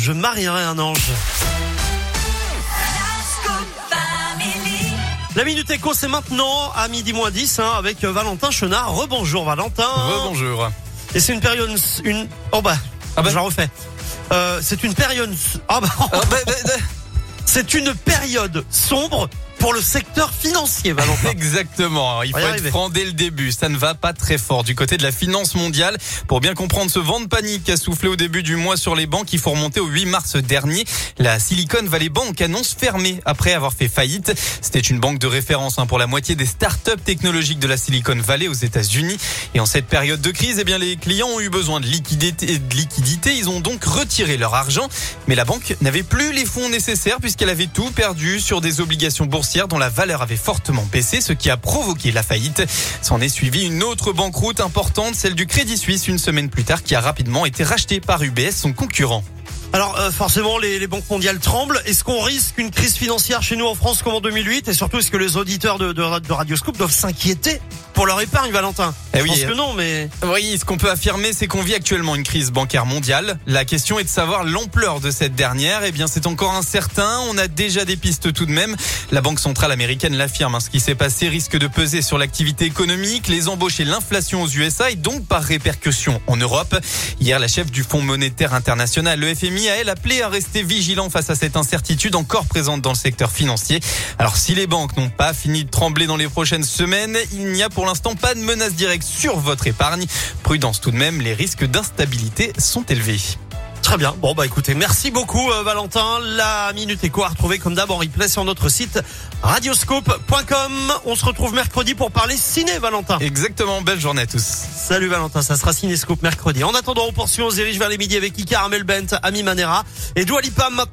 je marierai un ange. La Minute Éco, c'est maintenant à midi moins 10 hein, avec Valentin Chenard. Rebonjour Valentin. Rebonjour. Et c'est une période... Une... Oh bah, Ah bah. je la refais. Euh, c'est une période... Ah bah, Ah, bah, bah, c'est une période sombre pour le secteur financier, Valentin. Exactement. Il faut être arriver. franc dès le début. Ça ne va pas très fort du côté de la finance mondiale. Pour bien comprendre ce vent de panique qui a soufflé au début du mois sur les banques, il faut remonter au 8 mars dernier. La Silicon Valley Bank annonce fermer après avoir fait faillite. C'était une banque de référence hein, pour la moitié des startups technologiques de la Silicon Valley aux États-Unis. Et en cette période de crise, eh bien, les clients ont eu besoin de liquidité, de liquidité. Ils ont donc retiré leur argent. Mais la banque n'avait plus les fonds nécessaires puisqu'elle avait tout perdu sur des obligations boursières dont la valeur avait fortement baissé, ce qui a provoqué la faillite. S'en est suivi une autre banqueroute importante, celle du Crédit Suisse, une semaine plus tard, qui a rapidement été rachetée par UBS, son concurrent. Alors euh, forcément, les, banques mondiales tremblent. Est-ce qu'on risque une crise financière chez nous en France comme en 2008 Et surtout, est-ce que les auditeurs de, de, de doivent s'inquiéter pour leur épargne, Valentin? Eh Je oui, pense euh, que non, mais... Oui, ce qu'on peut affirmer, c'est qu'on vit actuellement une crise bancaire mondiale. La question est de savoir l'ampleur de cette dernière. Eh bien, c'est encore incertain. On a déjà des pistes tout de même. La Banque centrale américaine l'affirme. hein. Ce qui s'est passé risque de peser sur l'activité économique, les embauches et l'inflation aux USA et donc par répercussion en Europe. Hier, la chef du Fonds monétaire international, le FMI, a elle appelé à rester vigilant face à cette incertitude encore présente dans le secteur financier. Alors, si les banques n'ont pas fini de trembler dans les prochaines semaines, il n'y a pour l'instant pas de menace directe sur votre épargne. Prudence tout de même, les risques d'instabilité sont élevés. Très bien. Bon, bah écoutez, merci beaucoup euh, Valentin. La Minute Éco à retrouver comme d'hab en replay sur notre site radioscope.com. On se retrouve mercredi pour parler ciné, Valentin. Exactement, belle journée à tous. Salut Valentin, ça sera Cinescope mercredi. En attendant, on poursuit, on se dirige vers les midis avec Ika Armel Bent, Ami Manera et Dua Lipa.